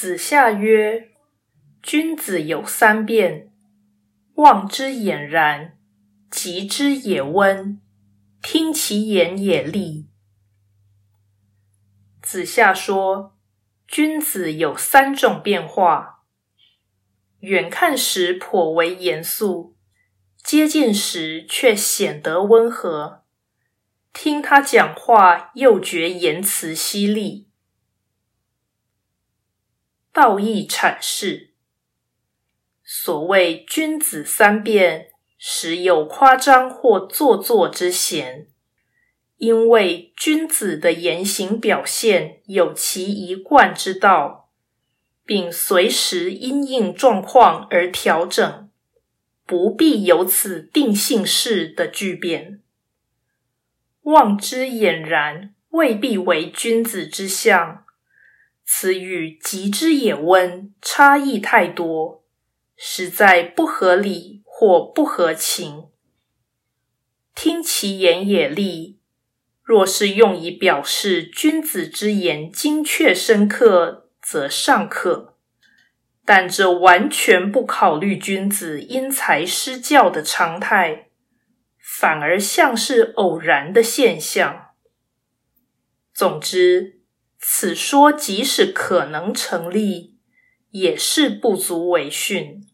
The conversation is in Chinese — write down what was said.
子夏曰：“君子有三变：望之俨然，及之也温，听其言也厉。”子夏说，君子有三种变化：远看时颇为严肃，接近时却显得温和；听他讲话，又觉言辞犀利。道义阐释：所谓君子三变，时有夸张或做作之嫌。因为君子的言行表现有其一贯之道，并随时因应状况而调整，不必有此定性式的巨变。望之俨然，未必为君子之相。此与极之也温差异太多，实在不合理或不合情。听其言也利，若是用以表示君子之言精确深刻，则尚可；但这完全不考虑君子因材施教的常态，反而像是偶然的现象。总之。此说即使可能成立，也是不足为训。